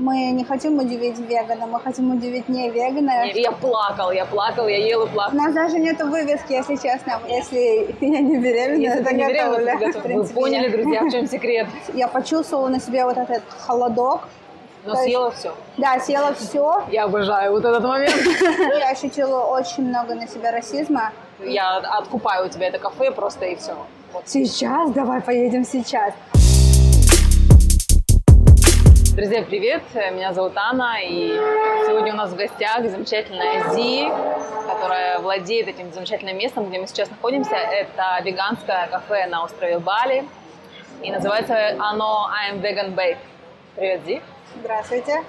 Мы не хотим удивить вегана, мы хотим удивить не вегана. Я плакал, я плакал, я ел и У плакал. нас даже нет вывески, если честно. Если я не беременна, Если это не беременна, готовлю. готов. Вы принципе, поняли, я- друзья, в чем секрет? Я почувствовала на себе вот этот холодок. Но То есть- съела все. Да, съела все. Я обожаю вот этот момент. Я ощутила очень много на себя расизма. Я откупаю у тебя это кафе просто и все. Сейчас, давай поедем сейчас. Друзья, привет! Меня зовут Анна, и сегодня у нас в гостях замечательная Зи, которая владеет этим замечательным местом, где мы сейчас находимся. Это веганское кафе на острове Бали, и называется оно I'm Vegan Bake. Привет, Зи! Здравствуйте.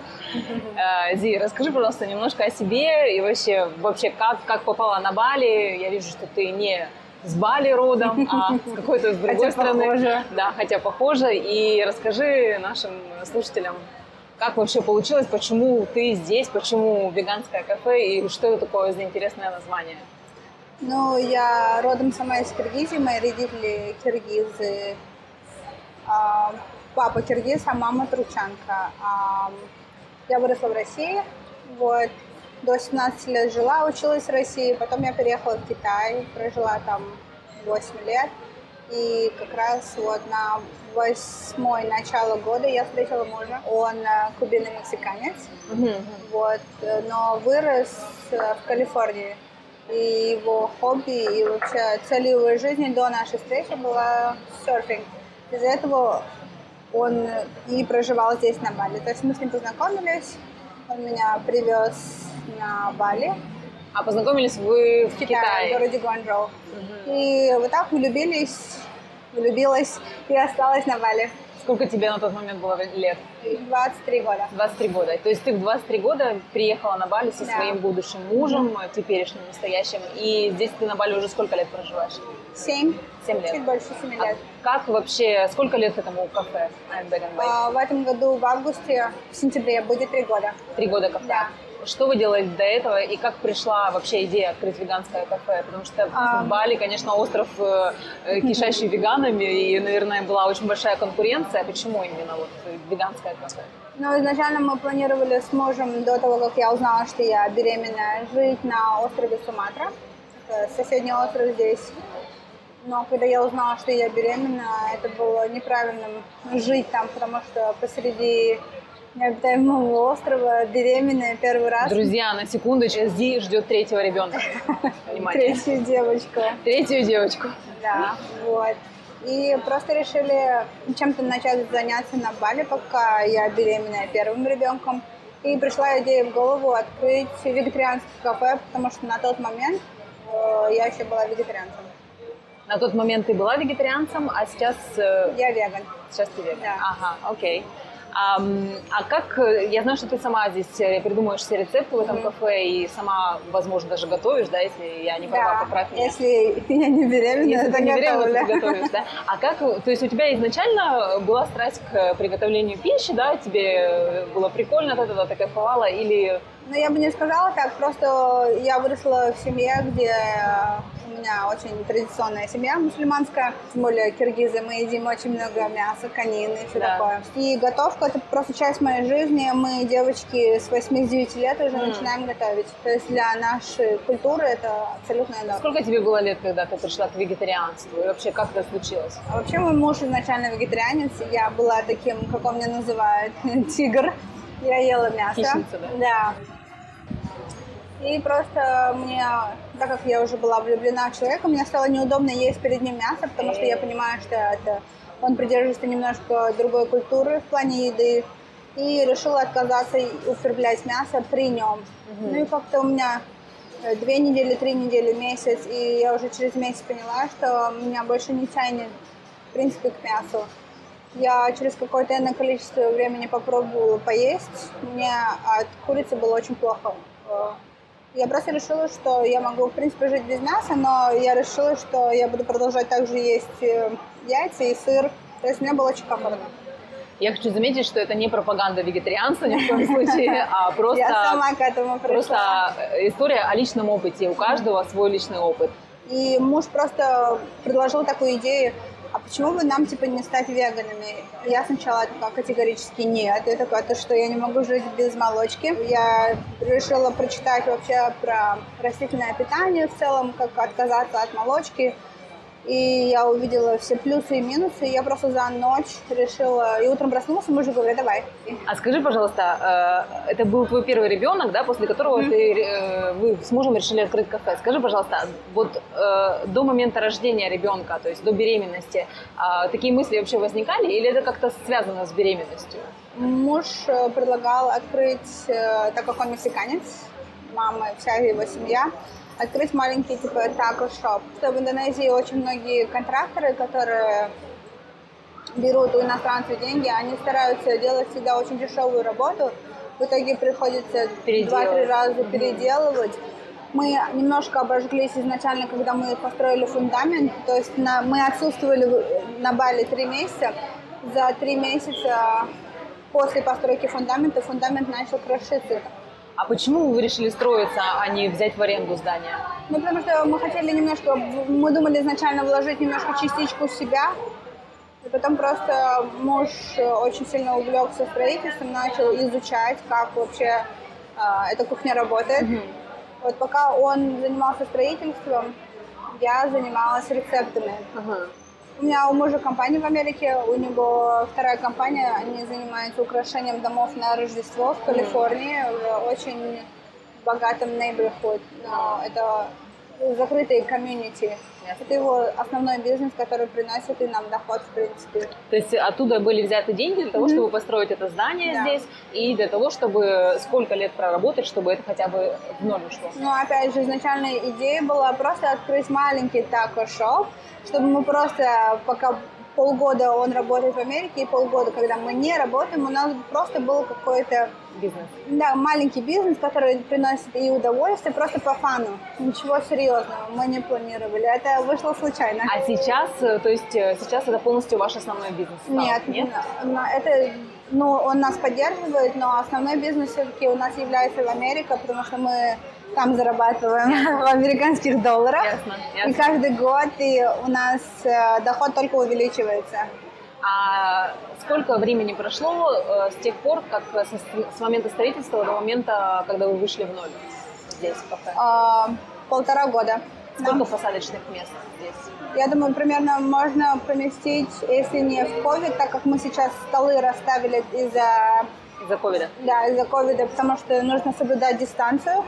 Э, Зи, расскажи, пожалуйста, немножко о себе и вообще, вообще как, как попала на Бали. Я вижу, что ты не с Бали родом, а с какой-то с другой Хотя страны. похоже. Да, хотя похоже. И расскажи нашим слушателям, как вообще получилось, почему ты здесь, почему веганское кафе и что это такое за интересное название? Ну, я родом сама из Киргизии, мои родители киргизы. А, Папа киргиз, а мама турчанка. А, Я выросла в России, вот, до 17 лет жила, училась в России, потом я переехала в Китай, прожила там 8 лет. И как раз вот на восьмой начало года я встретила мужа. Он э, кубино-мексиканец. Вот, э, но вырос э, в Калифорнии. И его хобби, и вообще целью его жизни до нашей встречи была серфинг. Из-за этого он и проживал здесь, на Бали. То есть мы с ним познакомились, он меня привез на Бали, А познакомились вы в в Китае? городе Гуанчжоу. И вот так влюбились, влюбилась и осталась на Бали. Сколько тебе на тот момент было лет? 23 года. 23 года. То есть ты в 23 года приехала на Бали со Да. своим будущим мужем, теперешним, настоящим. И здесь ты на Бали уже сколько лет проживаешь? 7, Семь лет. чуть больше 7 лет. Как вообще, сколько лет этому кафе? А, в этом году, в августе, в сентябре будет 3 года. Три года кафе. Да. Что вы делали до этого и как пришла вообще идея открыть веганское кафе? Потому что А. Бали, конечно, остров э, э, кишащий веганами, и, наверное, была очень большая конкуренция. Почему именно вот веганское кафе? Но изначально мы планировали с мужем до того, как я узнала, что я беременна, жить на острове Суматра. Это соседний остров здесь. Но когда я узнала, что я беременна, это было неправильным жить там, потому что посреди необитаемого острова беременная первый раз. Друзья, на секундочку, Зи ждет третьего ребенка. Третью девочку. Третью девочку. Да, вот. И просто решили чем-то начать заняться на Бали, пока я беременная первым ребенком. И пришла идея в голову открыть вегетарианское кафе, потому что на тот момент э, я еще была вегетарианцем. На тот момент ты была вегетарианцем, а сейчас, э, Я веган. сейчас ты веган. Да. Ага, окей. Ам, а как, э, я знаю, что ты сама здесь э, придумаешь все рецепты в этом кафе и сама, возможно, даже готовишь, да, если я не права, Да, поправь меня. если я не беременна, Если ты не беременна, готовлю. ты готовишь, да? А как, то есть у тебя изначально была страсть к приготовлению пищи, да? Тебе было прикольно от этого, ты кайфовала? Или Ну, я бы не сказала так, просто я выросла в семье, где э, у меня очень традиционная семья мусульманская, тем более киргизы, мы едим очень много мяса, конины и все Да. такое. И готовка – это просто часть моей жизни, мы, девочки, с 8-9 лет уже начинаем готовить. То есть для нашей культуры это абсолютная норма. сколько тебе было лет, когда ты пришла к вегетарианству? И вообще, как это случилось? А вообще мой муж изначально вегетарианец, я была таким, как он меня называет, тигр. Я ела мясо. Хищница, да? Да. И просто мне, так как я уже была влюблена в человека, мне стало неудобно есть перед ним мясо, потому что я понимаю, что это он придерживается немножко другой культуры в плане еды. И решила отказаться употреблять мясо при нем. Ну и как-то у меня э, две недели, три недели, месяц, и я уже через месяц поняла, что меня больше не тянет, в принципе, к мясу. Я через какое-то иное количество времени попробовала поесть. Мне от курицы было очень плохо. Я просто решила, что я могу, в принципе, жить без мяса, но я решила, что я буду продолжать также есть э, яйца и сыр. То есть мне было очень комфортно. Я хочу заметить, что это не пропаганда вегетарианства ни в коем случае, а просто, Я сама к этому пришла. просто э, история о личном опыте. У каждого свой личный опыт. И муж просто предложил такую идею, а почему бы нам, типа, не стать веганами? Я сначала категорически нет. Я такая, то что я не могу жить без молочки. Я решила прочитать вообще про растительное питание в целом, как отказаться от молочки. И я увидела все плюсы и минусы. И я просто за ночь решила... И утром проснулась, и муж говорит, давай. А скажи, пожалуйста, э, это был твой первый ребенок, да, после которого Мгм. ты, э, вы с мужем решили открыть кафе. Скажи, пожалуйста, вот э, до момента рождения ребенка, то есть до беременности, а, такие мысли вообще возникали или это как-то связано с беременностью? Муж предлагал открыть, так как он мексиканец, мама вся его семья, открыть маленький типа тако-шоп. В Индонезии очень многие контракторы, которые берут у иностранцев деньги, они стараются делать всегда очень дешевую работу. В итоге приходится два-три раза переделывать. Мы немножко обожглись изначально, когда мы построили фундамент. То есть на- мы отсутствовали на Бали три месяца. За три месяца после постройки фундамента фундамент начал крошиться. А почему вы решили строиться, а не взять в аренду здание? Ну, потому что мы хотели немножко, мы думали изначально вложить немножко частичку себя, и потом просто муж э, очень сильно увлекся строительством, начал изучать, как вообще а, эта кухня работает. Вот пока он занимался строительством, я занималась рецептами. Ага. У меня у мужа компания в Америке, у него вторая компания, они занимаются украшением домов на Рождество в Калифорнии, в очень богатом neighborhood, но это закрытые комьюнити. Это его основной бизнес, который приносит и нам доход, в принципе. То есть оттуда были взяты деньги для того, чтобы построить это здание Да. здесь, и для того, чтобы сколько лет проработать, чтобы это хотя бы в ноль ушло. Но опять же, изначальная идея была просто открыть маленький тако-шоп, чтобы мы просто, пока полгода он работает в Америке, и полгода, когда мы не работаем, у нас просто был какой-то Бизнес. Да, маленький бизнес, который приносит и удовольствие просто по фану. Ничего серьезного мы не планировали. Это вышло случайно. А сейчас, э, то есть э, сейчас это полностью ваш основной бизнес? стал, Нет, нет? это, ну, он нас поддерживает, но основной бизнес все-таки у нас является в Америке, потому что мы там зарабатываем в американских долларах. Ясно, И ясно. каждый год и у нас э, доход только увеличивается. А сколько времени прошло э, с тех пор, как с момента строительства до момента, когда вы вышли в ноль здесь, в кафе? А, полтора года. Сколько Да. посадочных мест здесь? Я думаю, примерно можно поместить, если не в COVID, так как мы сейчас столы расставили из-за Из-за ковида? да, из-за ковида, потому что нужно соблюдать дистанцию.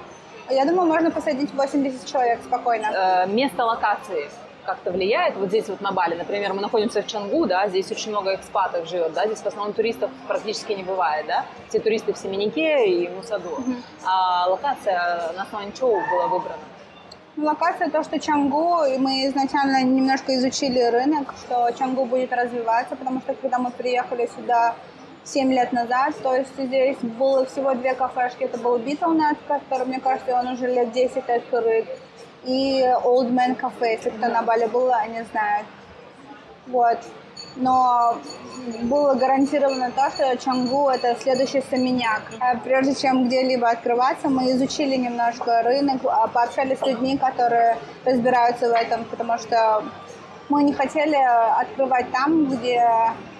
Я думаю, можно посадить 80 человек спокойно. Э, место локации как-то влияет? Вот здесь вот на Бали, например, мы находимся в Чангу, да, здесь очень много экспатов живет, да, здесь в основном туристов практически не бывает, да, все туристы в Семенике и Мусаду. А локация на основании чего была выбрана? Ну, Локация то, что Чангу, и мы изначально немножко изучили рынок, что Чангу будет развиваться, потому что когда мы приехали сюда 7 лет назад, то есть здесь было всего две кафешки. Это был Beetlenet, который, мне кажется, он уже лет 10 открыт, и Old Man Cafe, если кто на Бали был, они знают. Вот. Но было гарантировано то, что Чангу – это следующий Саминяк. А Прежде чем где-либо открываться, мы изучили немножко рынок, а, пообщались с людьми, которые разбираются в этом, потому что мы не хотели открывать там, где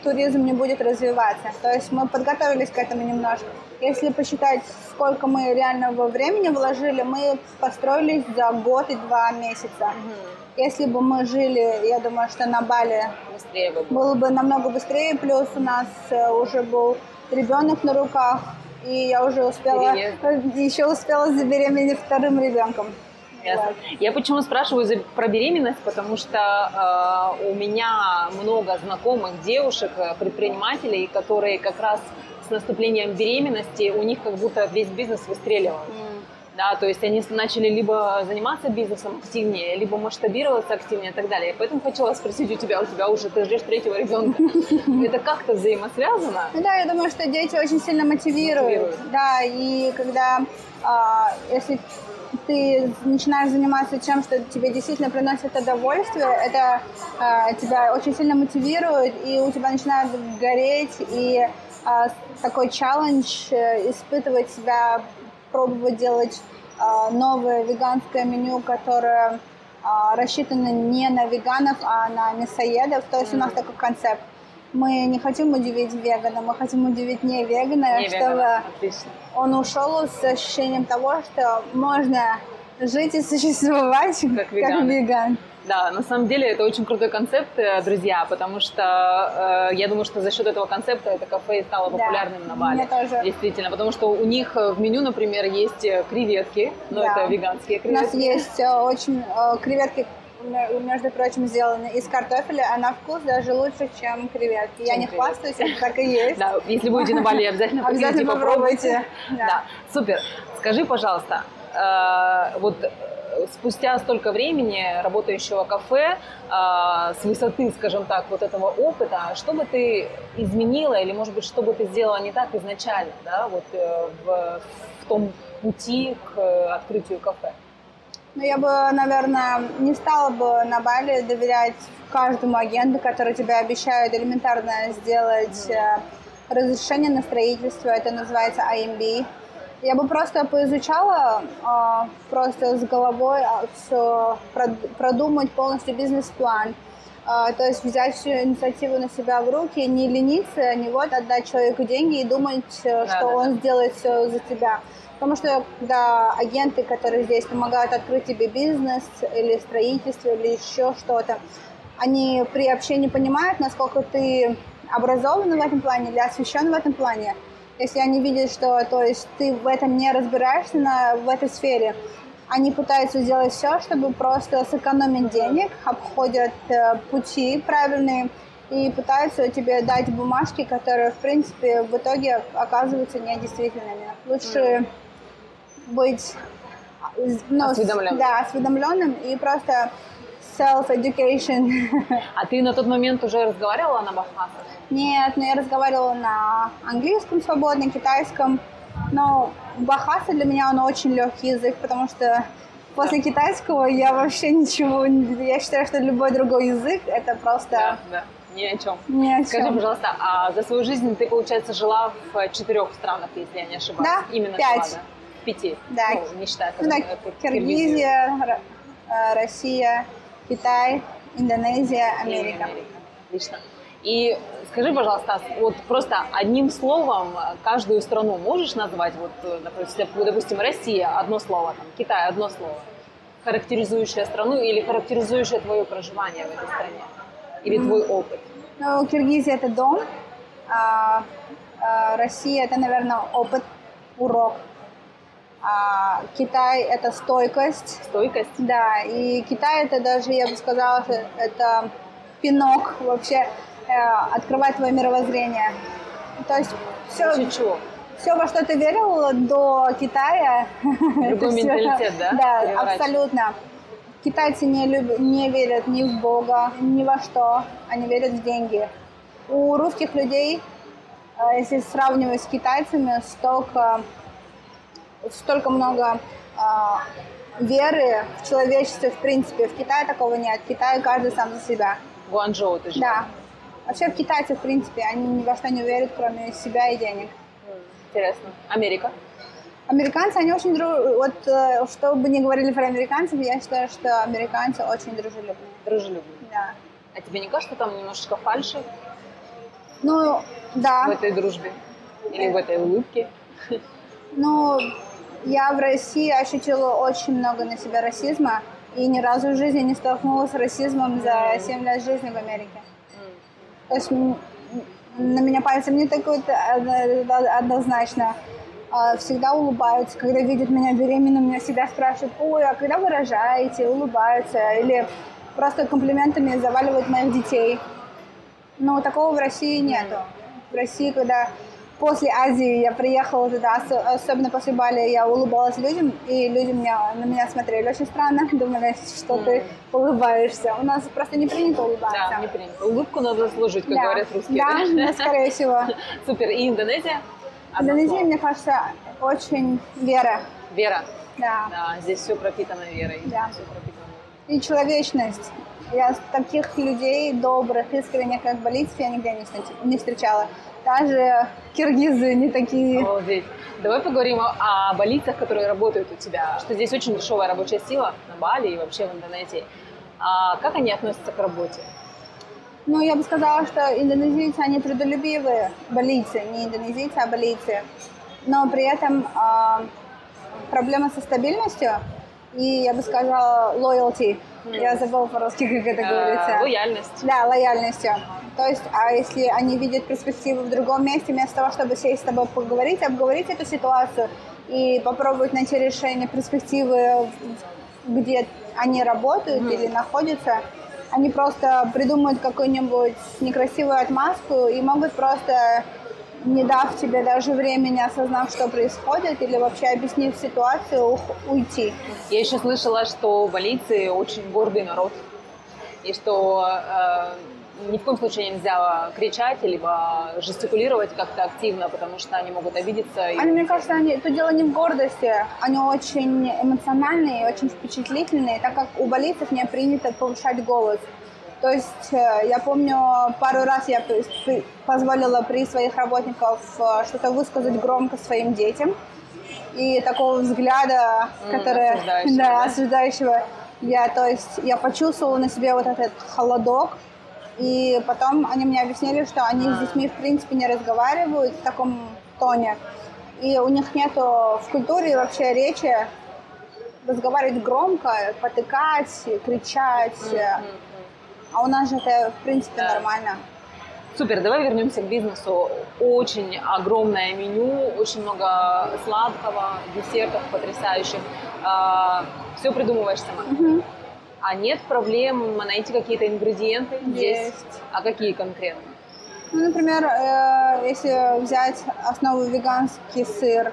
туризм не будет развиваться. То есть мы подготовились к этому немножко. Если посчитать, сколько мы реального времени вложили, мы построились за год и два месяца. Если бы мы жили, я думаю, что на Бали Быстрее бы было. было бы намного быстрее, плюс у нас э, уже был ребенок на руках, и я уже успела, Переезд. еще успела забеременеть вторым ребенком. Ясно. Я почему спрашиваю за- про беременность, потому что э, у меня много знакомых девушек, э, предпринимателей, которые как раз с наступлением беременности у них как будто весь бизнес выстреливал. Да, то есть они начали либо заниматься бизнесом активнее, либо масштабироваться активнее и так далее. Поэтому хотела спросить у тебя, у тебя уже ты ждешь третьего ребенка. Это как-то взаимосвязано? Ну да, я думаю, что дети очень сильно мотивируют. Мотивируют. Да, и когда, а, если ты начинаешь заниматься тем, что тебе действительно приносит удовольствие, это а, тебя очень сильно мотивирует, и у тебя начинает гореть, и а, такой челлендж э, испытывать себя, пробовать делать а, новое веганское меню, которое а, рассчитаны не на веганов, а на мясоедов. То есть у нас такой концепт. Мы не хотим удивить вегана, мы хотим удивить не вегана, Не чтобы вегана, отлично. он ушел с ощущением того, что можно жить и существовать как, веганы. веган. Да, на самом деле это очень крутой концепт, э, друзья, потому что э, я думаю, что за счет этого концепта это кафе и стало Да, популярным на Бали. тоже. Действительно, потому что у них э, в меню, например, есть э, креветки, но Да. это веганские У креветки. нас есть э, очень э, креветки, между прочим, сделаны из картофеля, а на вкус даже лучше, чем креветки. Я Чем не креветки. хвастаюсь, это так и есть. Да, если будете на Бали, обязательно Обязательно попробуйте. Да. Супер. Скажи, пожалуйста, э, вот э, спустя столько времени работающего кафе, э, с высоты, скажем так, вот этого опыта, что бы ты изменила или, может быть, что бы ты сделала не так изначально, да, вот в, в том пути к открытию кафе? Но я бы, наверное, не стала бы на Бали доверять каждому агенту, который тебе обещает элементарно сделать э, разрешение на строительство. Это называется IMB. Я бы просто поизучала, э, просто с головой все продумать полностью бизнес-план. Э, То есть взять всю инициативу на себя в руки, не лениться, не вот отдать человеку деньги и думать, э, что да, он сделает все за тебя. Потому что когда агенты, которые здесь помогают открыть тебе бизнес или строительство или еще что-то, они при общении понимают, насколько ты образован в этом плане или освещен в этом плане. Если они видят, что то есть, ты в этом не разбираешься на, в этой сфере, они пытаются сделать все, чтобы просто сэкономить денег, обходят э, пути правильные и пытаются тебе дать бумажки, которые, в принципе, в итоге оказываются недействительными. Лучше быть ну, Осведомленным. Да, осведомленным и просто self-education. А ты на тот момент уже разговаривала на бахмасах? Нет, но я разговаривала на английском свободно, китайском. Но бахаса для меня он очень легкий язык, потому что после китайского я вообще ничего... Я считаю, что любой другой язык это просто Да, да, ни о чем. ни о Скажи, чем. пожалуйста, а за свою жизнь ты, получается, жила в четырех странах, если я не ошибаюсь? Да, Именно пять. жила, да? Пяти? Да. Ну, не считая Ну, да, Киргизия, э, Россия, Китай, Индонезия, и Америка. Отлично. И скажи, пожалуйста, вот просто одним словом каждую страну можешь назвать? Вот, э, допустим, Россия одно слово, там, Китай одно слово, характеризующее страну или характеризующее твое проживание в этой стране? Или твой опыт? Ну, Киргизия это дом, а, а, Россия это, наверное, опыт, урок. А, Китай это стойкость, Стойкость? да, и Китай это даже, я бы сказала, это пинок вообще э, открывать твое мировоззрение. То есть все, Чуть-чуть. все, во что ты верил до Китая, Другой менталитет, да? Да, Переворачивает. абсолютно. Китайцы не, любят, не верят ни в Бога, ни во что. Они верят в деньги. У русских людей, э, если сравнивать с китайцами, столько, столько много э, веры в человечестве, в принципе. В Китае такого нет. В Китае каждый сам за себя. Гуанчжоу ты жила? Да. Вообще в китайцах, в принципе, они ни во что не верят, кроме себя и денег. Интересно. Америка? Американцы, они очень дружны. Вот э, что бы ни говорили про американцев, я считаю, что американцы очень дружелюбные. Дружелюбные. Да. А тебе не кажется там немножечко фальши Ну, да. в этой дружбе? Или в этой улыбке? Ну, я в России ощутила очень много на себя расизма. И ни разу в жизни не столкнулась с расизмом за 7 лет жизни в Америке. То есть на меня пальцем не тыкают одно- однозначно. А Всегда улыбаются, когда видят меня беременным, меня всегда спрашивают, ой, а когда вы рожаете, улыбаются, или просто комплиментами заваливают моих детей. Но такого в России нету. В России, когда после Азии я приехала туда, ос- особенно после Бали, я улыбалась людям, и люди меня, на меня смотрели очень странно, думали, что ты улыбаешься. У нас просто не принято улыбаться. Да, не принято. Улыбку надо заслужить, как Да. говорят русские. Да, скорее всего. Супер. И Индонезия? Одно Индонезия, слово. мне кажется, очень вера. Вера. Да. Да, здесь все пропитано верой. Да. Все пропитано. И человечность. Я таких людей добрых, искренних, как болицев, я нигде не, встреч- не встречала. Даже киргизы не такие. Обалдеть. Давай поговорим о, о балийцах, которые работают у тебя. Что здесь очень дешевая рабочая сила на Бали и вообще в Индонезии. А как они относятся к работе? Ну, я бы сказала, что индонезийцы, они трудолюбивые, балийцы, не индонезийцы, а балийцы. Но при этом а, проблема со стабильностью и, я бы сказала, loyalty. Я забыла по-русски, как это говорится. Э, лояльность. Да, лояльностью. То есть, а если они видят перспективу в другом месте, вместо того, чтобы сесть с тобой поговорить, обговорить эту ситуацию и попробовать найти решение перспективы, где они работают или находятся, они просто придумают какую-нибудь некрасивую отмазку и могут просто, не дав тебе даже времени, осознав, что происходит, или вообще объяснив ситуацию, уйти. Я еще слышала, что балийцы очень гордый народ. И что э, ни в коем случае нельзя кричать, либо жестикулировать как-то активно, потому что они могут обидеться. и- Они, мне кажется, они, тут дело не в гордости, они очень эмоциональные, очень впечатлительные, так как у балийцев не принято повышать голос. То есть э, я помню, пару раз я позволила при своих работников э, что-то высказать громко своим детям. И такого взгляда, М, который, осуждающего, да, да? осуждающего, я, то есть, я почувствовала на себе вот этот холодок, и потом они мне объяснили, что они с детьми, в принципе, не разговаривают в таком тоне. И у них нету в культуре вообще речи разговаривать громко, потыкать, кричать. А у нас же это, в принципе, Да. нормально. Супер, давай вернемся к бизнесу. Очень огромное меню, очень много сладкого, десертов потрясающих. все придумываешь сама. А нет проблем найти какие-то ингредиенты здесь? Есть. А какие конкретно? Ну, например, э, если взять основу веганский сыр,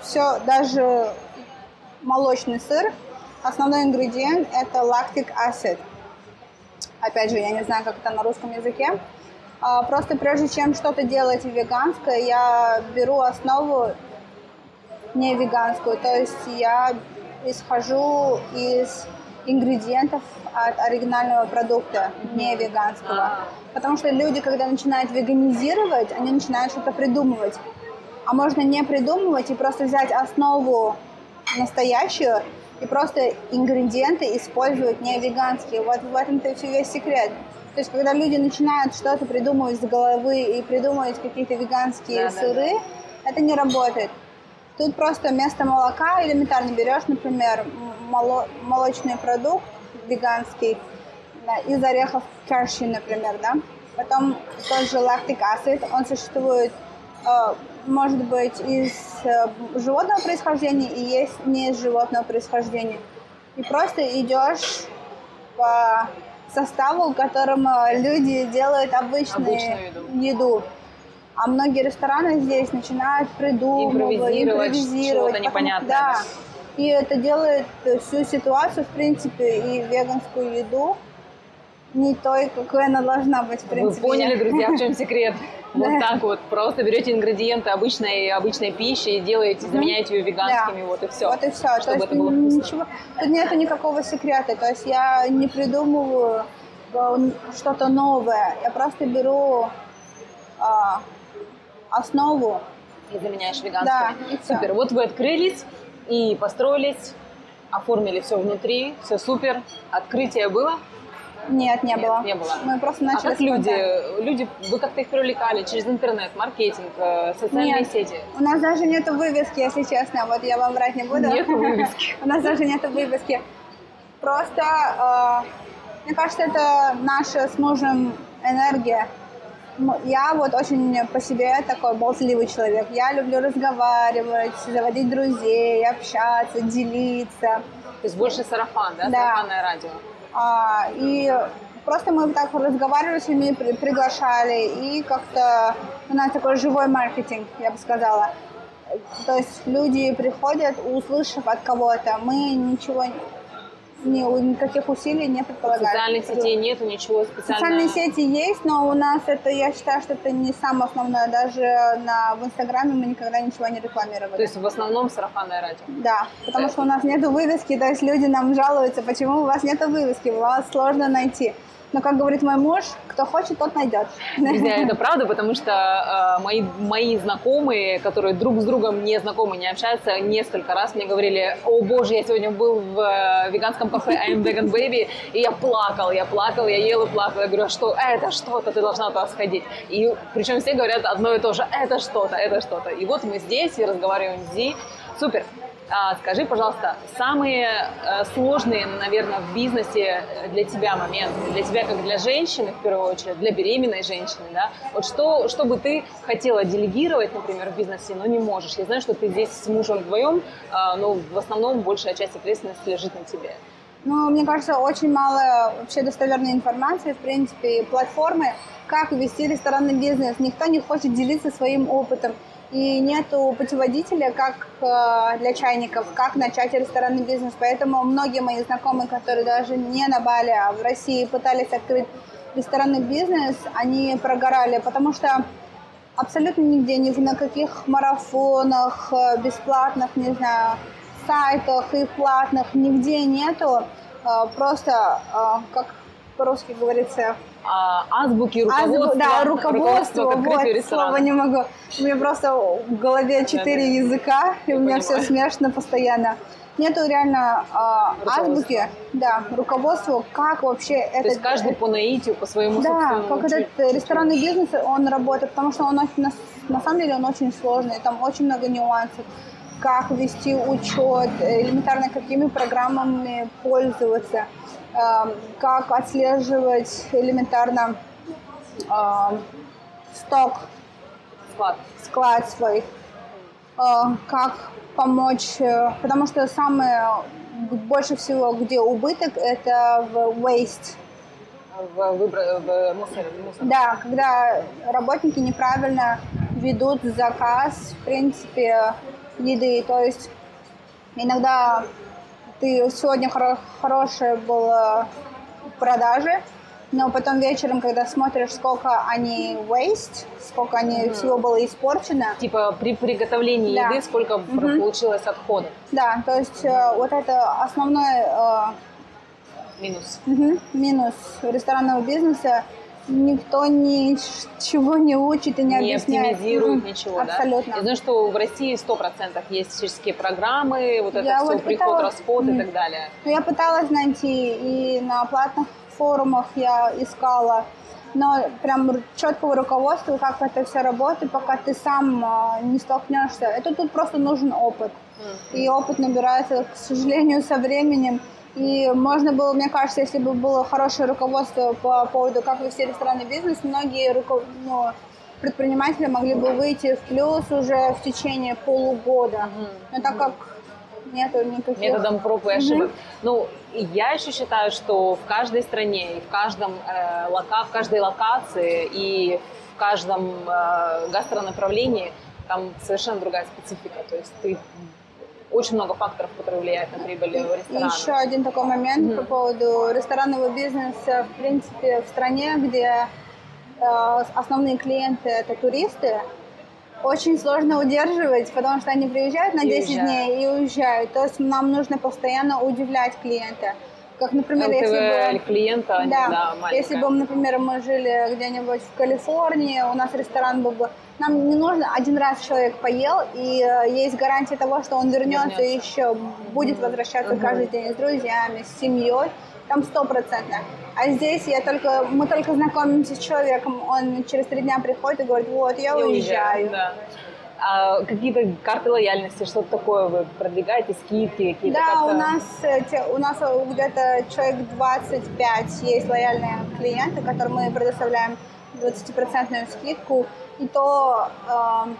все, даже молочный сыр, основной ингредиент это lactic acid. Опять же, я не знаю, как это на русском языке. А, Просто прежде чем что-то делать веганское, я беру основу не веганскую, то есть я исхожу из ингредиентов от оригинального продукта, не веганского. А. Потому что люди, когда начинают веганизировать, они начинают что-то придумывать. А можно не придумывать и просто взять основу настоящую и просто ингредиенты использовать не веганские. Вот в этом-то и весь секрет. То есть, когда люди начинают что-то придумывать с головы и придумывать какие-то веганские Да, да, сыры, это не работает. Тут просто вместо молока элементарно берешь, например, моло- молочный продукт веганский да, из орехов каши, например, да. Потом тот же lactic acid, он существует, э, может быть, из э, животного происхождения и есть не из животного происхождения. И просто идешь по составу, которым э, люди делают обычные еду. А многие рестораны здесь начинают придумывать, Импровизировать, импровизировать. что-то непонятное, Да. да. И это делает всю ситуацию, в принципе, и веганскую еду не той, какой она должна быть, в Вы принципе. поняли, Я- друзья, в чем секрет? Вот так вот. Просто берете ингредиенты обычной, обычной пищи и делаете, заменяете ее веганскими, вот и все. Вот и все. То Чтобы есть это было вкусно. ничего, тут нету никакого секрета. То есть я не придумываю э, что-то новое. Я просто беру а, основу. И заменяешь веганскими. Да, и. Супер. Вот вы открылись и построились, оформили все внутри, все супер. Открытие было? Нет, не Нет, было. не было. Мы просто А начали как с люди, люди, вы как-то их привлекали через интернет, маркетинг, э, социальные Нет. сети? У нас даже нету вывески, если честно. Вот я вам врать не буду. Нету вывески. У нас даже нету вывески. Просто, э, мне кажется, это наша с мужем энергия. Я вот очень по себе такой болтливый человек. Я люблю разговаривать, заводить друзей, общаться, делиться. То есть больше сарафан, да? Да. Сарафанное радио. А, и просто мы так разговаривали с при- приглашали, и как-то у нас такой живой маркетинг, я бы сказала. То есть люди приходят, услышав от кого-то, мы ничего ни, никаких усилий не предполагает. Социальных сетей нету, ничего специального. Социальные сети есть, но у нас это, я считаю, что это не самое основное. Даже на, в Инстаграме мы никогда ничего не рекламировали. То есть в основном сарафанное радио. Да, потому что у нас нету вывески, то есть люди нам жалуются, почему у вас нету вывески, вас сложно найти. Но, как говорит мой муж, кто хочет, тот найдет. Друзья, это правда, потому что э, мои, мои знакомые, которые друг с другом не знакомы, не общаются, несколько раз мне говорили, о боже, я сегодня был в э, веганском кафе I'm Vegan Baby, и я плакал, я плакал, я ел и плакал. Я говорю, «А что это что-то, ты должна туда сходить. И причем все говорят одно и то же, это что-то, это что-то. И вот мы здесь и разговариваем с Зи. Супер. А, скажи, пожалуйста, самые э, сложные, наверное, в бизнесе для тебя моменты, для тебя как для женщины, в первую очередь, для беременной женщины, да? Вот что, что бы ты хотела делегировать, например, в бизнесе, но не можешь? Я знаю, что ты здесь с мужем вдвоем, а, но в основном большая часть ответственности лежит на тебе. Ну, мне кажется, очень мало вообще достоверной информации, в принципе, платформы, как вести ресторанный бизнес. Никто не хочет делиться своим опытом и нету путеводителя, как э, для чайников, как начать ресторанный бизнес. Поэтому многие мои знакомые, которые даже не на Бали, а в России пытались открыть ресторанный бизнес, они прогорали, потому что абсолютно нигде, ни на каких марафонах, э, бесплатных, не знаю, сайтах и платных, нигде нету. Э, просто, как по-русски говорится, а, азбуки, руководство. Азбу, да, руководство, руководство вот, слова не могу. У меня просто в голове четыре да, языка, и у меня понимаю. все смешно постоянно. Нету реально э, азбуки, да, руководства, как вообще То это... есть каждый по наитию, по своему Да, как этот ресторанный бизнес, он работает, потому что он на, на самом деле он очень сложный, там очень много нюансов как вести учет, элементарно какими программами пользоваться. Эм, как отслеживать элементарно эм, сток, склад, склад свой, э, как помочь, э, потому что самое больше всего, где убыток, это в waste. В, выбор, в мусор, мусор. Да, когда работники неправильно ведут заказ, в принципе, еды. То есть иногда ты сегодня хоро- хорошая была продажи, но потом вечером, когда смотришь, сколько они waste, сколько они mm-hmm. всего было испорчено. Типа при приготовлении да. еды сколько mm-hmm. получилось отходов. Да, то есть э, вот это основной э, минус. Угу, минус ресторанного бизнеса никто ничего не учит и не, не объясняет. оптимизирует ничего, Абсолютно. да? Я знаю, что в России сто процентов есть всяческие программы, вот это я все, вот приход, пыталась... расход и так далее. Ну, я пыталась найти, и на платных форумах я искала, но прям четкого руководства, как это все работает, пока ты сам а, не столкнешься. Это тут просто нужен опыт. Mm-hmm. И опыт набирается, к сожалению, со временем. И можно было, мне кажется, если бы было хорошее руководство по поводу, как вести ресторанный бизнес, многие руко... ну, предприниматели могли бы выйти в плюс уже в течение полугода. Но так как нету никаких... Методом проб и ошибок. Mm-hmm. Ну, я еще считаю, что в каждой стране, и в, каждом, э, лока... в каждой локации, и в каждом э, гастронаправлении там совершенно другая специфика. То есть ты очень много факторов, которые влияют на прибыль ресторана. Еще один такой момент mm-hmm. по поводу ресторанного бизнеса. В принципе, в стране, где э, основные клиенты это туристы, очень сложно удерживать, потому что они приезжают на 10 уезжают. дней и уезжают. То есть нам нужно постоянно удивлять клиента. Как, например, ЛТВ если бы... клиента, да, да если бы, например, мы жили где-нибудь в Калифорнии, у нас ресторан был бы... Нам не нужно один раз человек поел, и э, есть гарантия того, что он вернется, и еще будет возвращаться угу. каждый день с друзьями, с семьей. Там стопроцентно. А здесь я только, мы только знакомимся с человеком, он через три дня приходит и говорит, вот, я, я уезжаю. уезжаю да. А какие-то карты лояльности, что-то такое вы продвигаете, скидки какие-то? Да, у нас, у нас где-то человек 25 есть лояльные клиенты, которым мы предоставляем 20% скидку. И то э,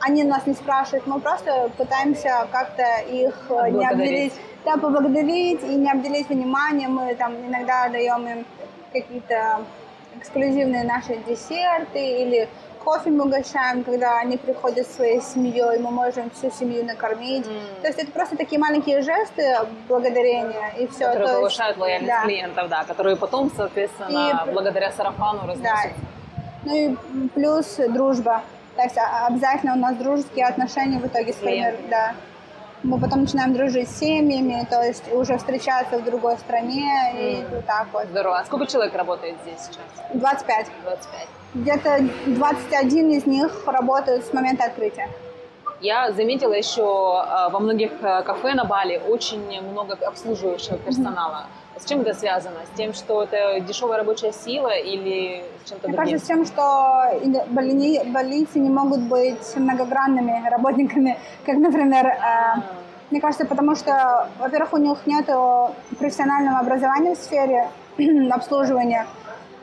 они нас не спрашивают, мы просто пытаемся как-то их не обделить, да, поблагодарить и не обделить вниманием. Мы там иногда даем им какие-то эксклюзивные наши десерты или кофе мы угощаем, когда они приходят своей семьей, мы можем всю семью накормить. М. То есть это просто такие маленькие жесты благодарения и все. Которые повышают лояльность да. клиентов, да, которые потом, соответственно, И- благодаря сарафану Да. разносят. Ну и плюс дружба. То есть а- обязательно у нас дружеские отношения в итоге сформируют. клиентами. Да. Мы потом начинаем дружить с семьями, то есть уже встречаться в другой стране и М. вот так вот. Здорово. А сколько человек работает здесь сейчас? 25. 25. Где-то 21 из них работают с момента открытия. Я заметила еще э, во многих э, кафе на Бали очень много обслуживающего персонала. С чем это связано? С тем, что это дешевая рабочая сила или с чем-то Мне другим? кажется, с тем, что больни- больницы не могут быть многогранными работниками, как, например, э, мне кажется, потому что, во-первых, у них нет профессионального образования в сфере обслуживания.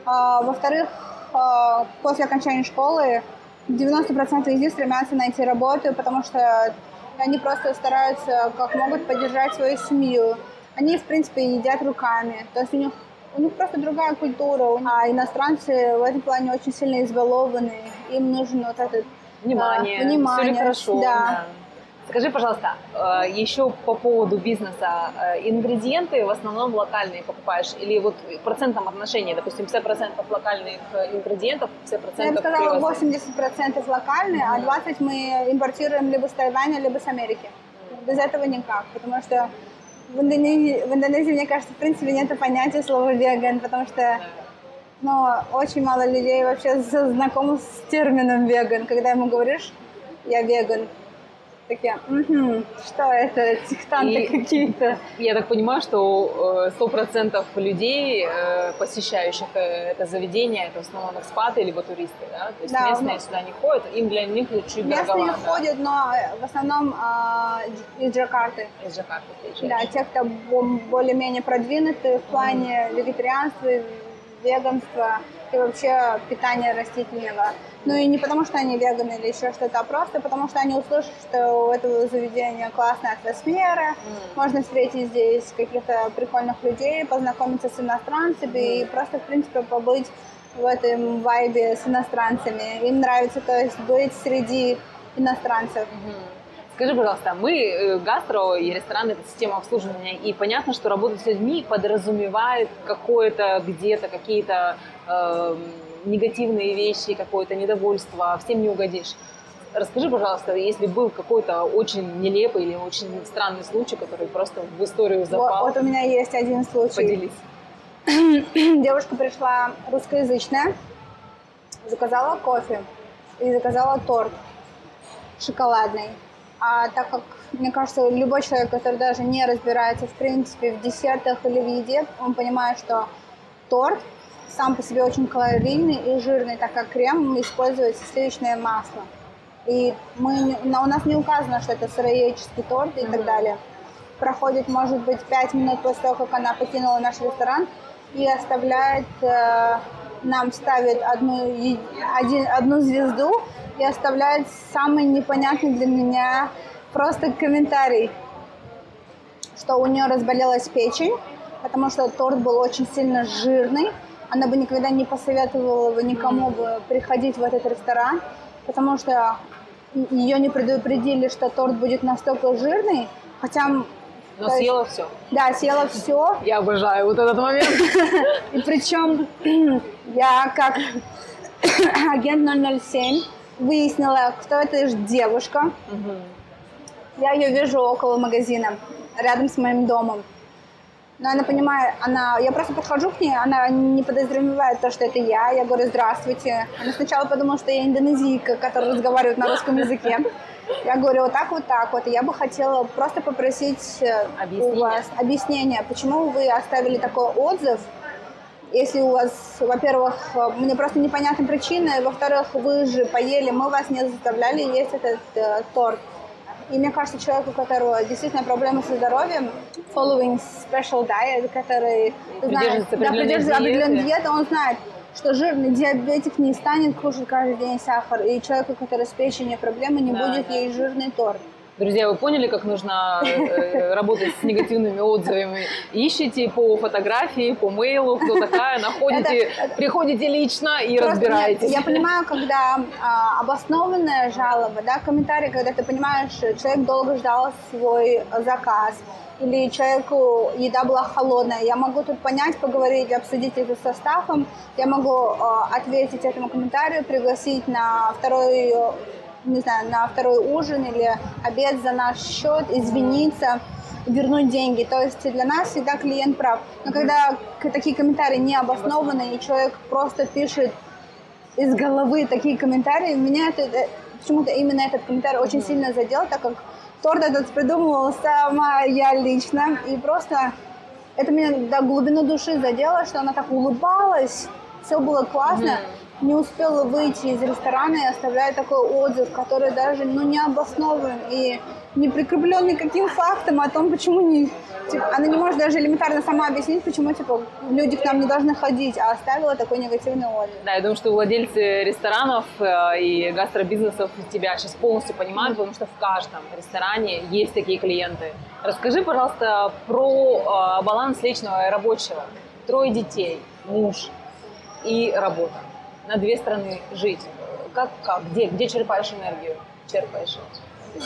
А, во-вторых, а, после окончания школы 90% из них стремятся найти работу, потому что они просто стараются как могут поддержать свою семью. Они, в принципе, едят руками. То есть у них, у них просто другая культура. А иностранцы в этом плане очень сильно избалованы. Им нужен вот этот Внимание, а, внимание, все ли хорошо? да. Скажи, пожалуйста, э, еще по поводу бизнеса. Э, Ингредиенты в основном локальные покупаешь? Или вот в процентном отношении, допустим, 50% локальных э, ингредиентов, 50% Я бы сказала, привозных? 80% локальные, а 20% мы импортируем либо с Тайваня, либо с Америки. Без этого никак, потому что в Индонезии, в Индонезии, мне кажется, в принципе, нет понятия слова веган, потому что ну, очень мало людей вообще знакомы с термином веган. Когда ему говоришь, я веган, такие, «Мгм, что это, сектанты какие-то. Я так понимаю, что э, 100% людей, э, посещающих э, это заведение, это в основном экспаты либо туристы, да? То есть Да, местные ну- сюда не ходят, им для них чуть Местные дороговато. ходят, но в основном а, из Джакарты. Из Джакарты приезжают. Да, те, кто бо- более-менее продвинуты в плане вегетарианства, веганства и вообще питания растительного. Ну и не потому, что они веганы или еще что-то, а просто потому, что они услышат, что у этого заведения классная атмосфера, можно встретить здесь каких-то прикольных людей, познакомиться с иностранцами и просто, в принципе, побыть в этом вайбе с иностранцами. Им нравится, то есть, быть среди иностранцев. Мгм. Скажи, пожалуйста, мы э, гастро и ресторан это система обслуживания, и понятно, что работать с людьми подразумевает какое-то где-то какие-то эм, негативные вещи, какое-то недовольство, всем не угодишь. Расскажи, пожалуйста, если был какой-то очень нелепый или очень странный случай, который просто в историю Вот, запал, вот у меня есть один случай. поделись. Девушка пришла русскоязычная, заказала кофе и заказала торт шоколадный. А так как, мне кажется, любой человек, который даже не разбирается, в принципе, в десертах или в еде, он понимает, что торт сам по себе очень калорийный и жирный, так как крем используется сливочное масло. И мы, у нас не указано, что это сыроедческий торт и так далее. Проходит, может быть, 5 минут после того, как она покинула наш ресторан и оставляет, э, нам ставит одну, один, одну звезду и оставляет самый непонятный для меня просто комментарий, что у нее разболелась печень, потому что торт был очень сильно жирный. Она бы никогда не посоветовала бы никому бы приходить в этот ресторан, потому что ее не предупредили, что торт будет настолько жирный, хотя, Но То есть- съела все. да, съела все, Я обожаю вот этот момент. и причем я как агент 007 выяснила, кто эта девушка. Мгм. Я ее вижу около магазина, рядом с моим домом. Но она понимает, она, я просто подхожу к ней, она не подозревает то, что это я. Я говорю, здравствуйте. Она сначала подумала, что я индонезийка, которая разговаривает на русском языке. Я говорю, вот так, вот так вот. И я бы хотела просто попросить э, у Объяснение. вас объяснение, почему вы оставили такой отзыв, если у вас, во-первых, э, мне просто непонятна причина, и, во-вторых, вы же поели, мы вас не заставляли есть этот э, торт. И мне кажется, человеку, у которого действительно проблемы со здоровьем, following special diet, который знает, Придерживается да, придерживается определенной диеты, он знает, что жирный диабетик не станет кушать каждый день сахар, и человеку, который с печенью проблемы, не Да, будет да. есть жирный торт. Друзья, вы поняли, как нужно э, работать с негативными отзывами? Ищите по фотографии, по мейлу, кто такая, находите, приходите лично и разбираетесь. Я, я понимаю, когда а, обоснованная жалоба, да, комментарий, когда ты понимаешь, человек долго ждал свой заказ, или человеку еда была холодная. Я могу тут понять, поговорить, обсудить это со стафом. Я могу э, ответить этому комментарию, пригласить на второй не знаю, на второй ужин или обед за наш счет, извиниться, вернуть деньги. То есть для нас всегда клиент прав. Но когда такие комментарии не обоснованы, и человек просто пишет из головы такие комментарии, меня это, э, почему-то именно этот комментарий очень сильно задел, так как торт этот придумывала сама я лично. И просто это меня до глубины души задело, что она так улыбалась, все было классно. Не успела выйти из ресторана и оставляет такой отзыв, который даже ну, не обоснован и не прикреплен никаким фактом о том, почему не... Типа, она не может даже элементарно сама объяснить, почему типа, люди к нам не должны ходить, а оставила такой негативный отзыв. Да, я думаю, что владельцы ресторанов э, и гастробизнесов тебя сейчас полностью понимают, потому что в каждом ресторане есть такие клиенты. Расскажи, пожалуйста, про э, баланс личного и рабочего. Трое детей, муж и работа на две страны жить? Как, как? Где? Где черпаешь энергию? Черпаешь?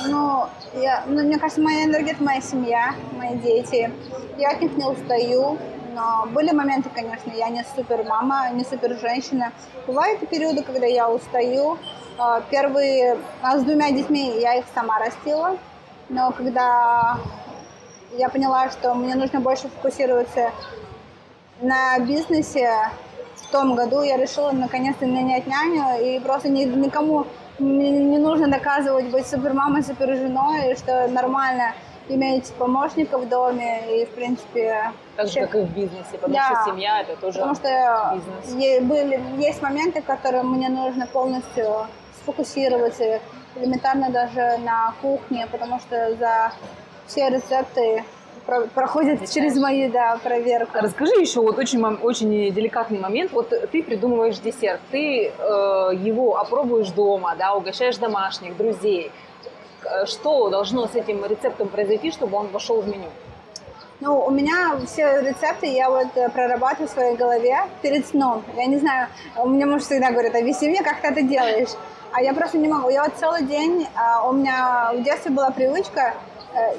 Ну, я, ну, мне кажется, моя энергия – это моя семья, мои дети. Я от них не устаю, но были моменты, конечно, я не супер мама, не супер женщина. Бывают периоды, когда я устаю. А, первые, а с двумя детьми я их сама растила, но когда я поняла, что мне нужно больше фокусироваться на бизнесе, том году я решила наконец-то нанять няню, и просто ни, никому не, не нужно доказывать быть супермамой, суперженой, что нормально иметь помощника в доме, и, в принципе... Так же, как и в бизнесе, потому да, что семья – это тоже потому что бизнес. Были, есть моменты, которые мне нужно полностью сфокусироваться, элементарно даже на кухне, потому что за все рецепты Отличаешь. через мои да, проверку. Расскажи еще вот очень, очень деликатный момент. Вот ты придумываешь десерт, ты э, его опробуешь дома, да, угощаешь домашних, друзей. Что должно с этим рецептом произойти, чтобы он вошел в меню? Ну, у меня все рецепты я вот э, прорабатываю в своей голове перед сном. Я не знаю, у меня муж всегда говорит, объясни мне, как ты это делаешь. А я просто не могу. Я вот целый день, а, у меня в детстве была привычка Э,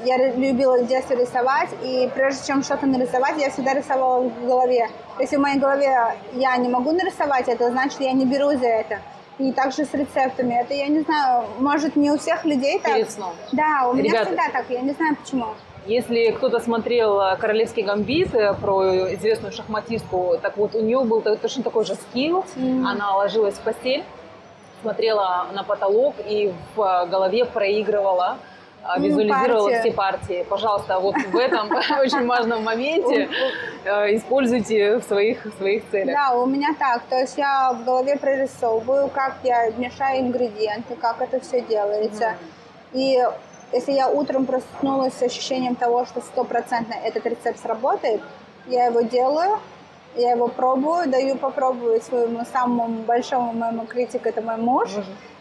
я любила в детстве рисовать, и прежде чем что-то нарисовать, я всегда рисовала в голове. Если в моей голове я не могу нарисовать это, значит, я не беру за это. И также с рецептами. Это, я не знаю, может, не у всех людей так. Перед сном. Да, у меня Ребята, всегда так, я не знаю почему. Если кто-то смотрел «Королевский гамбит» э, про известную шахматистку, так вот у нее был точно такой же скилл. Mm. Она ложилась в постель, смотрела на потолок и в голове проигрывала визуализировала партия. все партии. Пожалуйста, вот в этом очень важном моменте э, используйте в своих, в своих целях. Да, у меня так. То есть я в голове прорисовываю, как я мешаю ингредиенты, как это все делается. И если я утром проснулась с ощущением того, что стопроцентно этот рецепт сработает, я его делаю, я его пробую, даю попробовать своему самому большому моему критику, это мой муж.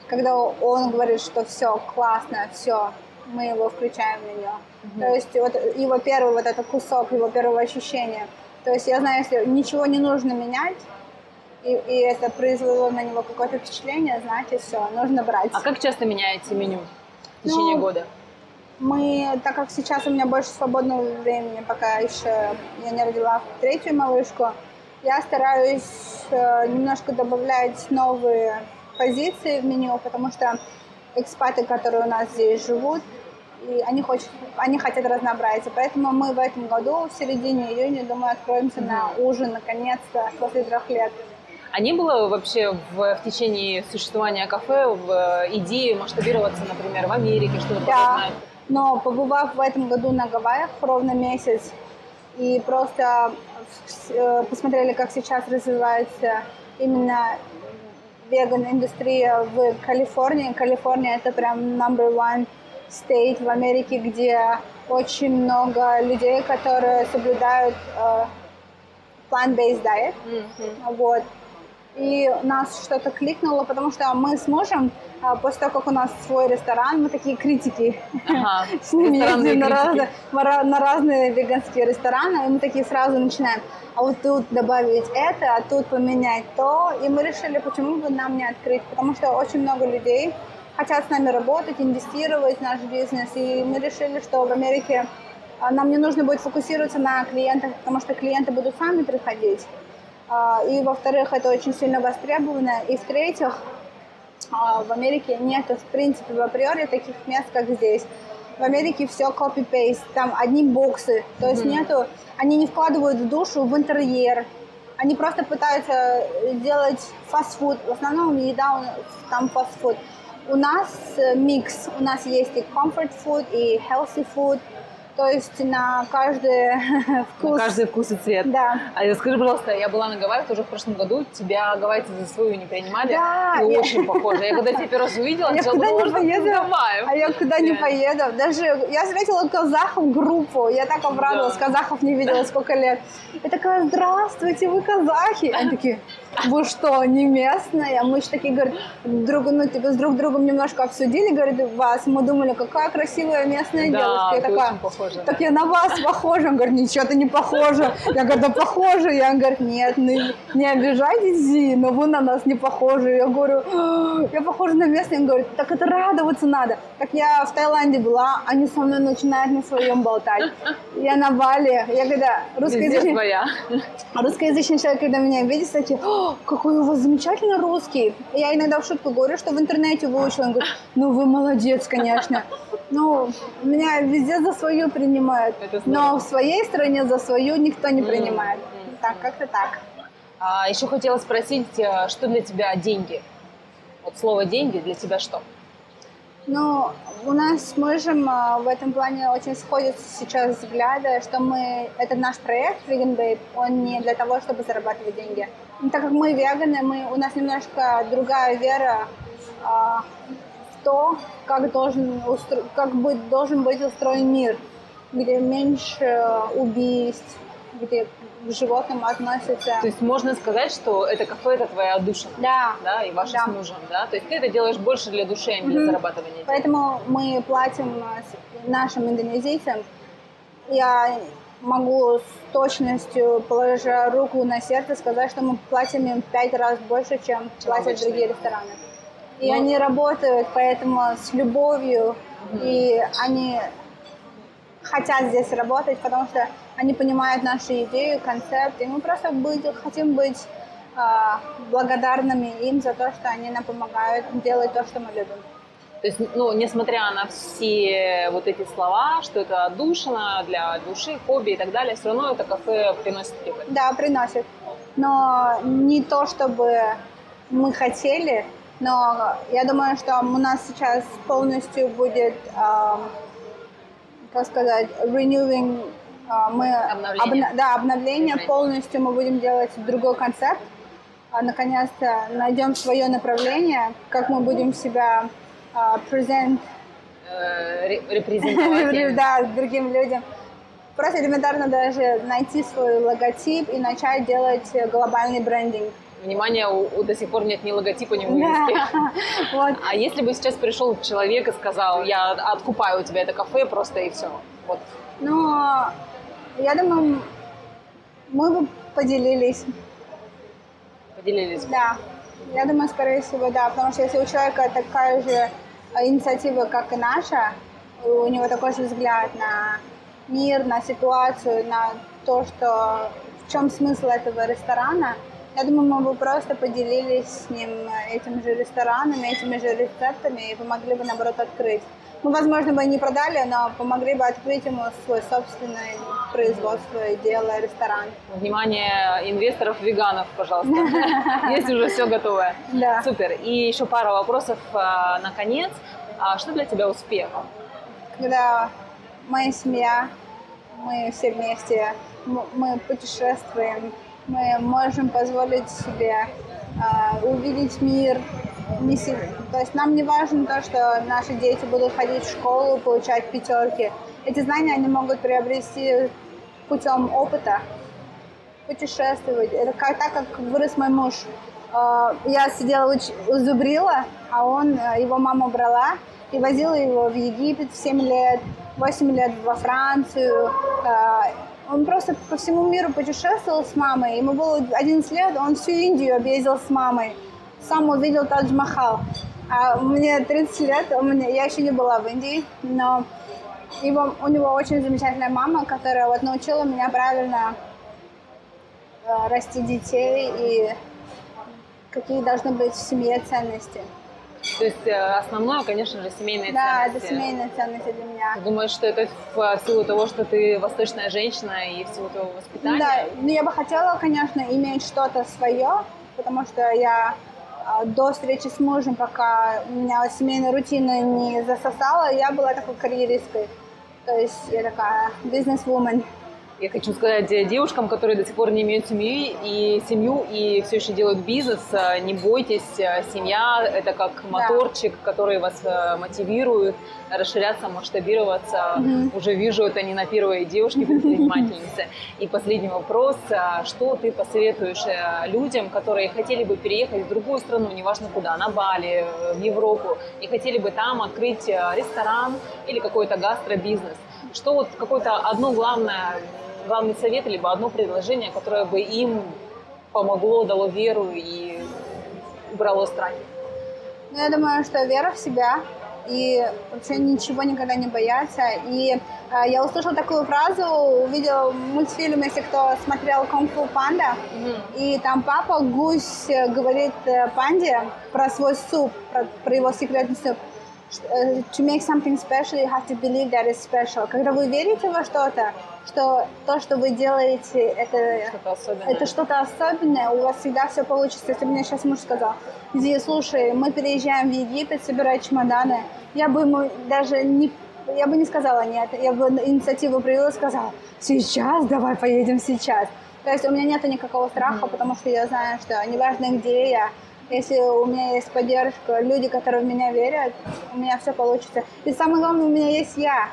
Когда он говорит, что все классно, все, мы его включаем в меню. Mm-hmm. То есть вот его первый вот этот кусок, его первого ощущения. То есть я знаю, если ничего не нужно менять, и, и это произвело на него какое-то впечатление, значит, все, нужно брать. А как часто меняете меню в течение ну, года? Мы, так как сейчас у меня больше свободного времени, пока еще я не родила третью малышку, я стараюсь э, немножко добавлять новые позиции в меню, потому что экспаты, которые у нас здесь живут, и они, хотят, они хотят разнообразия. Поэтому мы в этом году, в середине июня, думаю, откроемся mm-hmm. на ужин, наконец-то, после трех лет. А не было вообще в, в течение существования кафе в э, идее масштабироваться, например, в Америке, что-то да. подобное? но побывав в этом году на Гавайях ровно месяц, и просто э, посмотрели, как сейчас развивается именно веган-индустрия в Калифорнии. Калифорния это прям number one state в Америке, где очень много людей, которые соблюдают э, plant-based diet. Mm-hmm. Вот. и нас что-то кликнуло, потому что мы с мужем, а, после того, как у нас свой ресторан, мы такие критики. Ага. С ними ездим на разные, на ра- на разные веганские рестораны, и мы такие сразу начинаем, а вот тут добавить это, а тут поменять то, и мы решили, почему бы нам не открыть, потому что очень много людей хотят с нами работать, инвестировать в наш бизнес, и мы решили, что в Америке а, нам не нужно будет фокусироваться на клиентах, потому что клиенты будут сами приходить. А, И, во-вторых, это очень сильно востребовано. И, в-третьих, а, в Америке нет, в принципе, в априори таких мест, как здесь. В Америке все copy-paste, там одни боксы, то есть нету, они не вкладывают в душу, в интерьер, они просто пытаются делать фастфуд, в основном еда там фастфуд. У нас э, микс, у нас есть и comfort food, и healthy food, то есть на каждый вкус. На каждый вкус и цвет. Да. А скажи, пожалуйста, я была на Гавайях тоже в прошлом году, тебя гавайцы за свою не принимали. Да, Ты я- очень похожа. Я когда тебя первый раз увидела, Я куда не поеду, Гавайев. а я куда не поеду. Даже я встретила казахов группу, я так обрадовалась, казахов не видела сколько лет. Я такая, здравствуйте, вы казахи. Они такие, вы что, не местные? Мы же такие, говорят, друг, ну, типа, с друг другом немножко обсудили, говорит, вас. Мы думали, какая красивая местная Да, девушка. Я такая, очень похожа. так я на вас похожа. Он говорит, ничего ты не похожа. Я говорю, да похожа. Я говорю, нет, ну, не обижайтесь, Зи, но вы на нас не похожи. Я говорю, «А, я похожа на местных. Он говорит, так это радоваться надо. Так я в Таиланде была, они со мной начинают на своем болтать. Я на Бали. Я когда русскоязычный, русскоязычный человек, когда меня видит, такие, «О, какой у вас замечательный русский. Я иногда в шутку говорю, что в интернете выучила. Он говорит, ну вы молодец, конечно. Ну, меня везде за свою принимают. Это. Но в своей стране за свою никто не принимает. Так, как-то так. А еще хотела спросить, э, что для тебя деньги? Вот слово деньги для тебя что? Ну, у нас с мужем а, в этом плане очень сходятся сейчас взгляды, что мы, этот наш проект Vegan Babe, он не для того, чтобы зарабатывать деньги. Так как мы веганы, мы, у нас немножко другая вера а, в то, как должен, устро- как быть, должен быть устроен мир, где меньше убийств, где к животным относятся. То есть можно сказать, что это кафе это твоя душа, Да, да, и ваша Да. с мужем, да? То есть ты это делаешь больше для души, а не для Мгм. зарабатывания денег. Поэтому мы платим с- нашим индонезийцам. Я могу с точностью, положа руку на сердце, сказать, что мы платим им в пять раз больше, чем платят обычно. другие рестораны. И Ну- они работают поэтому с любовью, и они хотят здесь работать, потому что они понимают нашу идею, концепт, и мы просто быть- хотим быть а, благодарными им за то, что они нам помогают делать то, что мы любим. То есть, ну, несмотря на все вот эти слова, что это отдушина для души, хобби и так далее, все равно это кафе приносит прибыль. Да, приносит. Но не то, чтобы мы хотели, но я думаю, что у нас сейчас полностью будет, ам, как сказать, renewing, а, мы Обновление. обна- да, обновление, полностью мы будем делать другой концепт, А, наконец-то найдем свое направление, как мы будем себя present Э, ре- репрезентовать. да, другим людям. Просто элементарно даже найти свой логотип и начать делать глобальный брендинг. Внимание, у, у до сих пор нет ни логотипа, ни Да. вывески. Вот. А если бы сейчас пришел человек и сказал, я откупаю у тебя это кафе просто и все. Вот. Но я думаю, мы бы поделились. Поделились. Да. Я думаю, скорее всего, да. Потому что если у человека такая же а, инициатива, как и наша, у него такой же взгляд на мир, на ситуацию, на то, что в чем смысл этого ресторана, я думаю, мы бы просто поделились с ним этим же рестораном, этими же рецептами и помогли бы, наоборот, открыть. Мы, возможно, бы не продали, но помогли бы открыть ему свой собственное производство и дело, ресторан. Внимание инвесторов-веганов, пожалуйста. Есть уже все готовое. Да. Супер. И еще пара вопросов а, наконец. А что для тебя успех? когда моя семья, мы все вместе, мы путешествуем, мы можем позволить себе а, увидеть мир. Не си- То есть нам не важно то, что наши дети будут ходить в школу, получать пятерки. Эти знания они могут приобрести путем опыта, путешествовать. Это как, так, как вырос мой муж. э, я сидела уч- зубрила, а он, э, его мама брала и возила его в Египет в 7 лет, 8 лет во Францию. Э, он просто по всему миру путешествовал с мамой. Ему было 11 лет, он всю Индию объездил с мамой. Сам увидел Тадж-Махал. А мне 30 лет, у меня, я еще не была в Индии, но его, у него очень замечательная мама, которая вот научила меня правильно э, расти детей и какие должны быть в семье ценности. То есть э, основное, конечно же, семейные Да, ценности. это семейные ценности для меня. Ты думаешь, что это в в силу того, что ты восточная женщина и в силу твоего воспитания? Да, но я бы хотела, конечно, иметь что-то свое, потому что я до встречи с мужем, пока меня семейная рутина не засосала, я была такой карьеристкой. То есть я такая бизнес-вумен. Я хочу сказать девушкам, которые до сих пор не имеют семьи и семью и все еще делают бизнес, э, не бойтесь, э, семья это как моторчик, который вас э, мотивирует расширяться, масштабироваться. Мгм. Уже вижу это не на первой девушке предпринимательнице. И последний вопрос: а что ты посоветуешь людям, которые хотели бы переехать в другую страну, неважно куда, на Бали, в Европу, и хотели бы там открыть ресторан или какой-то гастробизнес? Что вот какое-то одно главное, главный совет, либо одно предложение, которое бы им помогло, дало веру и убрало страхи? Ну, я думаю, что вера в себя и вообще ничего никогда не бояться. И э, я услышала такую фразу, увидела мультфильм, если кто смотрел «Кунг-фу панда», и там папа гусь э, говорит э, панде про свой суп, про, про его секретный суп. Э, To make something special, you have to believe that it's special. Когда вы верите во что-то, что то, что вы делаете, это Что-то особенное. это что-то особенное, у вас всегда все получится. Если бы мне сейчас муж сказал, Зи, слушай, мы переезжаем в Египет, собирай чемоданы, я бы ему даже не я бы не сказала нет, я бы инициативу проявила и сказала, сейчас, давай поедем сейчас. То есть у меня нет никакого страха, потому что я знаю, что неважно где я, если у меня есть поддержка, люди, которые в меня верят, у меня все получится. И самое главное, у меня есть я.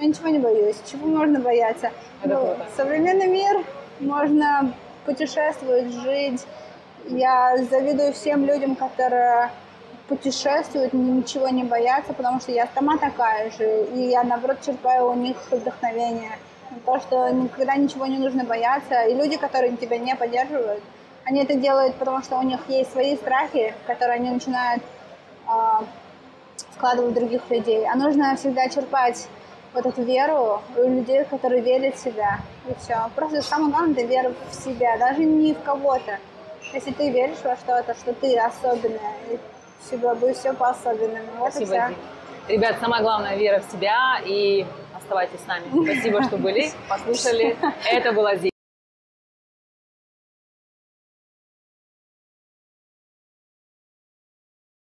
Я ничего не боюсь. Чего можно бояться? Это Ну, круто. современный мир, можно путешествовать, жить. Я завидую всем людям, которые путешествуют, ничего не боятся, потому что я сама такая же, и я, наоборот, черпаю у них вдохновение. То, что никогда ничего не нужно бояться, и люди, которые тебя не поддерживают, они это делают, потому что у них есть свои страхи, которые они начинают а, вкладывать в других людей. А нужно всегда черпать вот эту веру у людей, которые верят в себя. И все. Просто самое главное это вера в себя, даже не в кого-то. Если ты веришь во что-то, что ты особенная, и всегда будет все по-особенному. Вот и Спасибо, все. Ди. Ребят, самое главное вера в себя и оставайтесь с нами. Спасибо, что были, послушали. Это была Зи.